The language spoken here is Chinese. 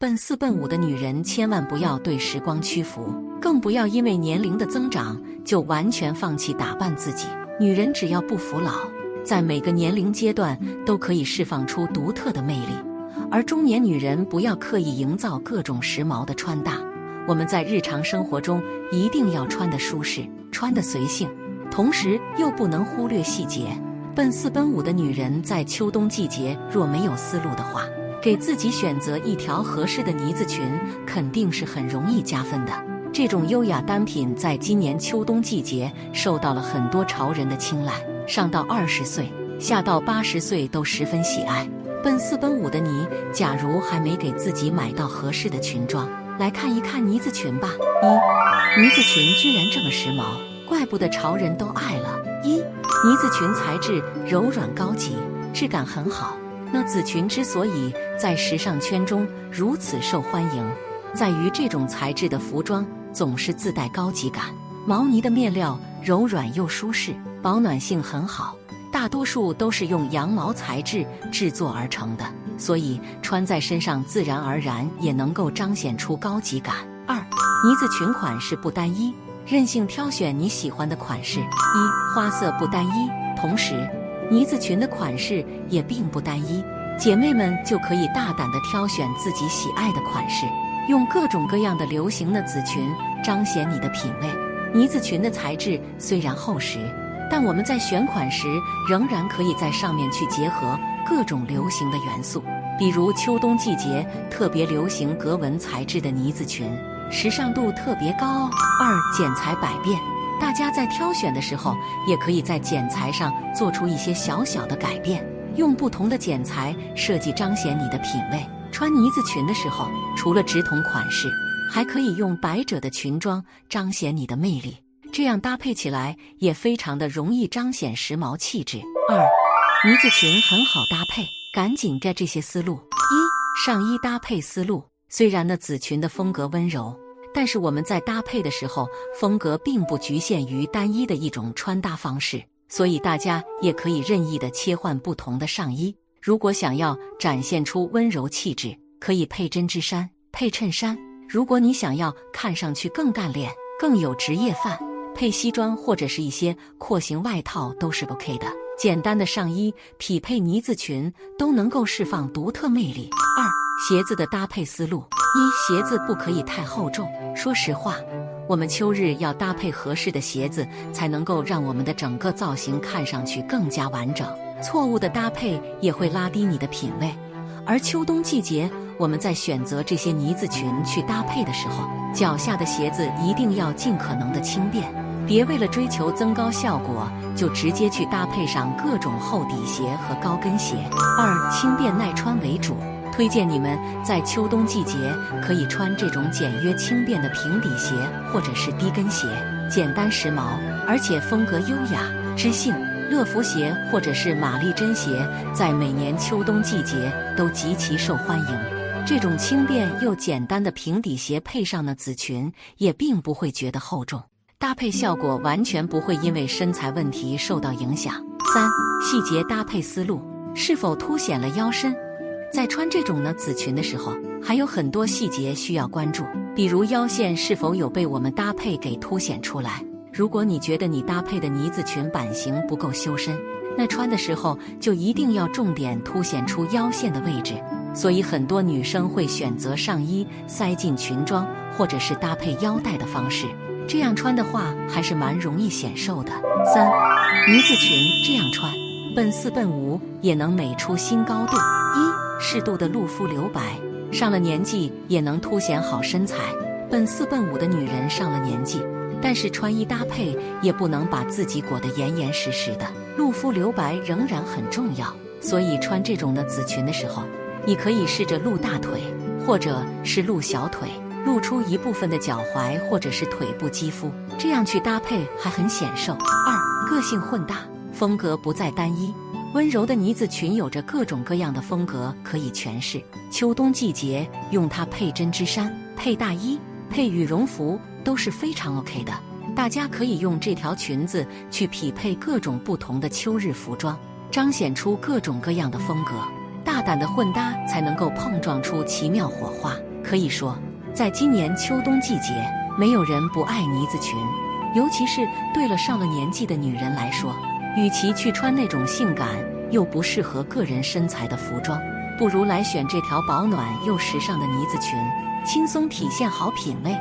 奔四奔五的女人千万不要对时光屈服，更不要因为年龄的增长就完全放弃打扮自己。女人只要不服老，在每个年龄阶段都可以释放出独特的魅力。而中年女人不要刻意营造各种时髦的穿搭，我们在日常生活中一定要穿得舒适，穿得随性，同时又不能忽略细节。奔四奔五的女人在秋冬季节若没有思路的话，给自己选择一条合适的呢子裙，肯定是很容易加分的。这种优雅单品在今年秋冬季节受到了很多潮人的青睐，上到二十岁，下到八十岁都十分喜爱。奔四奔五的你，假如还没给自己买到合适的裙装，来看一看呢子裙吧。一，呢子裙居然这么时髦，怪不得潮人都爱了。一，呢子裙材质柔软高级，质感很好。那紫裙之所以在时尚圈中如此受欢迎，在于这种材质的服装总是自带高级感。毛呢的面料柔软又舒适，保暖性很好，大多数都是用羊毛材质制作而成的，所以穿在身上自然而然也能够彰显出高级感。二，呢子裙款式不单一，任性挑选你喜欢的款式。一，花色不单一，同时。呢子裙的款式也并不单一，姐妹们就可以大胆地挑选自己喜爱的款式，用各种各样的流行的紫裙彰显你的品味。呢子裙的材质虽然厚实，但我们在选款时仍然可以在上面去结合各种流行的元素，比如秋冬季节特别流行格纹材质的呢子裙，时尚度特别高。二剪裁百变。大家在挑选的时候，也可以在剪裁上做出一些小小的改变，用不同的剪裁设计彰显你的品味。穿呢子裙的时候，除了直筒款式，还可以用百褶的裙装彰显你的魅力，这样搭配起来也非常的容易彰显时髦气质。二，呢子裙很好搭配，赶紧 get 这些思路。一，上衣搭配思路，虽然呢紫裙的风格温柔。但是我们在搭配的时候，风格并不局限于单一的一种穿搭方式，所以大家也可以任意的切换不同的上衣。如果想要展现出温柔气质，可以配针织衫、配衬衫；如果你想要看上去更干练、更有职业范，配西装或者是一些廓形外套都是 OK 的。简单的上衣匹配呢子裙都能够释放独特魅力。二、鞋子的搭配思路。一鞋子不可以太厚重。说实话，我们秋日要搭配合适的鞋子，才能够让我们的整个造型看上去更加完整。错误的搭配也会拉低你的品味。而秋冬季节，我们在选择这些呢子裙去搭配的时候，脚下的鞋子一定要尽可能的轻便，别为了追求增高效果，就直接去搭配上各种厚底鞋和高跟鞋。二轻便耐穿为主。推荐你们在秋冬季节可以穿这种简约轻便的平底鞋或者是低跟鞋，简单时髦，而且风格优雅知性。乐福鞋或者是玛丽珍鞋在每年秋冬季节都极其受欢迎。这种轻便又简单的平底鞋配上了紫裙，也并不会觉得厚重，搭配效果完全不会因为身材问题受到影响。三细节搭配思路是否凸显了腰身？在穿这种呢子裙的时候，还有很多细节需要关注，比如腰线是否有被我们搭配给凸显出来。如果你觉得你搭配的呢子裙版型不够修身，那穿的时候就一定要重点凸显出腰线的位置。所以很多女生会选择上衣塞进裙装，或者是搭配腰带的方式，这样穿的话还是蛮容易显瘦的。三，呢子裙这样穿，奔四奔五也能美出新高度。一。适度的露肤留白，上了年纪也能凸显好身材。奔四奔五的女人上了年纪，但是穿衣搭配也不能把自己裹得严严实实的，露肤留白仍然很重要。所以穿这种的紫裙的时候，你可以试着露大腿，或者是露小腿，露出一部分的脚踝或者是腿部肌肤，这样去搭配还很显瘦。二，个性混搭，风格不再单一。温柔的呢子裙有着各种各样的风格可以诠释。秋冬季节用它配针织衫、配大衣、配羽绒服都是非常 OK 的。大家可以用这条裙子去匹配各种不同的秋日服装，彰显出各种各样的风格。大胆的混搭才能够碰撞出奇妙火花。可以说，在今年秋冬季节，没有人不爱呢子裙，尤其是对了上了年纪的女人来说，与其去穿那种性感又不适合个人身材的服装，不如来选这条保暖又时尚的呢子裙，轻松体现好品味。